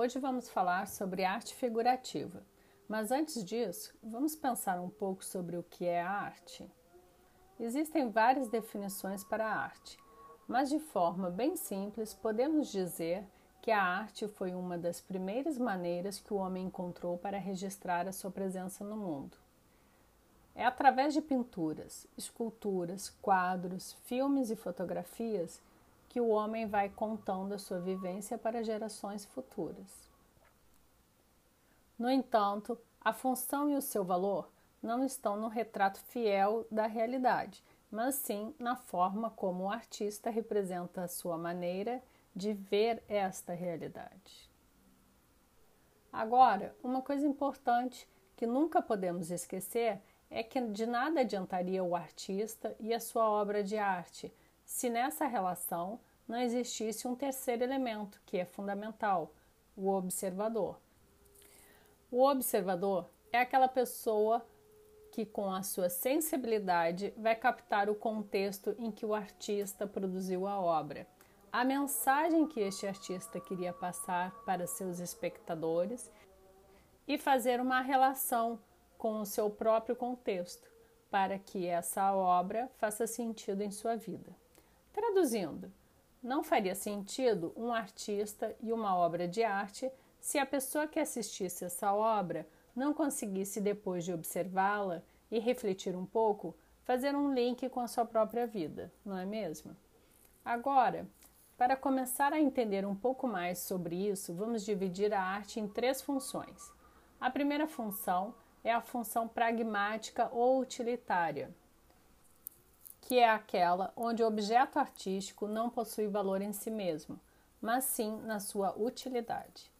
Hoje vamos falar sobre arte figurativa, mas antes disso, vamos pensar um pouco sobre o que é arte. Existem várias definições para a arte, mas de forma bem simples podemos dizer que a arte foi uma das primeiras maneiras que o homem encontrou para registrar a sua presença no mundo. É através de pinturas, esculturas, quadros, filmes e fotografias que o homem vai contando a sua vivência para gerações futuras. No entanto, a função e o seu valor não estão no retrato fiel da realidade, mas sim na forma como o artista representa a sua maneira de ver esta realidade. Agora, uma coisa importante que nunca podemos esquecer é que de nada adiantaria o artista e a sua obra de arte se nessa relação não existisse um terceiro elemento que é fundamental, o observador. O observador é aquela pessoa que, com a sua sensibilidade, vai captar o contexto em que o artista produziu a obra, a mensagem que este artista queria passar para seus espectadores e fazer uma relação com o seu próprio contexto, para que essa obra faça sentido em sua vida. Traduzindo, não faria sentido um artista e uma obra de arte se a pessoa que assistisse essa obra não conseguisse, depois de observá-la e refletir um pouco, fazer um link com a sua própria vida, não é mesmo? Agora, para começar a entender um pouco mais sobre isso, vamos dividir a arte em três funções. A primeira função é a função pragmática ou utilitária que é aquela onde o objeto artístico não possui valor em si mesmo, mas sim na sua utilidade.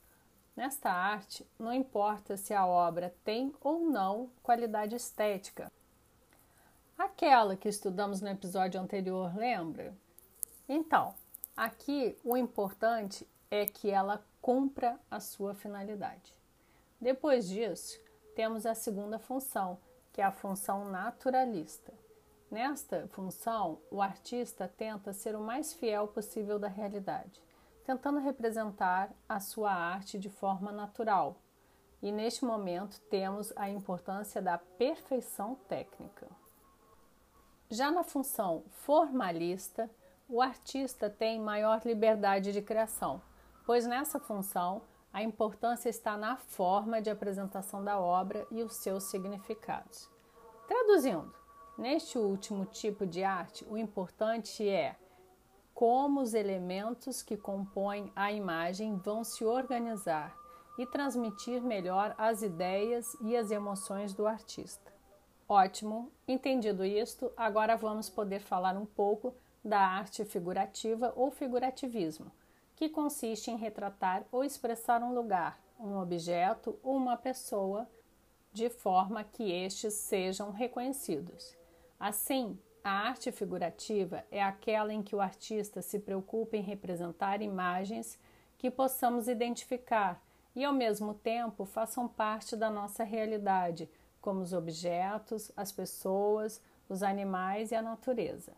Nesta arte, não importa se a obra tem ou não qualidade estética. Aquela que estudamos no episódio anterior, lembra? Então, aqui o importante é que ela cumpra a sua finalidade. Depois disso, temos a segunda função, que é a função naturalista. Nesta função, o artista tenta ser o mais fiel possível da realidade, tentando representar a sua arte de forma natural. E neste momento temos a importância da perfeição técnica. Já na função formalista, o artista tem maior liberdade de criação, pois nessa função a importância está na forma de apresentação da obra e os seus significados. Traduzindo, Neste último tipo de arte, o importante é como os elementos que compõem a imagem vão se organizar e transmitir melhor as ideias e as emoções do artista. Ótimo, entendido isto, agora vamos poder falar um pouco da arte figurativa ou figurativismo, que consiste em retratar ou expressar um lugar, um objeto ou uma pessoa de forma que estes sejam reconhecidos. Assim, a arte figurativa é aquela em que o artista se preocupa em representar imagens que possamos identificar e, ao mesmo tempo, façam parte da nossa realidade, como os objetos, as pessoas, os animais e a natureza.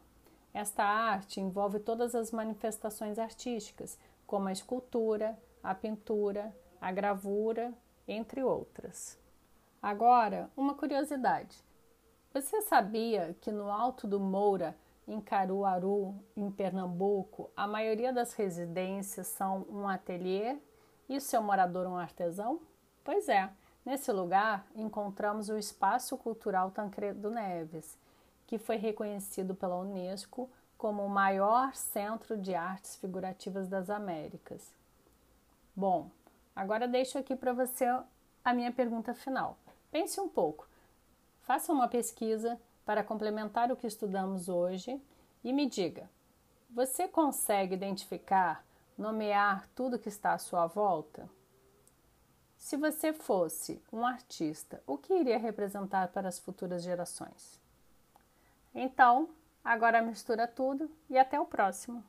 Esta arte envolve todas as manifestações artísticas, como a escultura, a pintura, a gravura, entre outras. Agora, uma curiosidade. Você sabia que no Alto do Moura, em Caruaru, em Pernambuco, a maioria das residências são um ateliê e o seu morador um artesão? Pois é, nesse lugar encontramos o Espaço Cultural Tancredo Neves, que foi reconhecido pela Unesco como o maior centro de artes figurativas das Américas. Bom, agora deixo aqui para você a minha pergunta final. Pense um pouco. Faça uma pesquisa para complementar o que estudamos hoje e me diga: você consegue identificar, nomear tudo que está à sua volta? Se você fosse um artista, o que iria representar para as futuras gerações? Então, agora mistura tudo e até o próximo!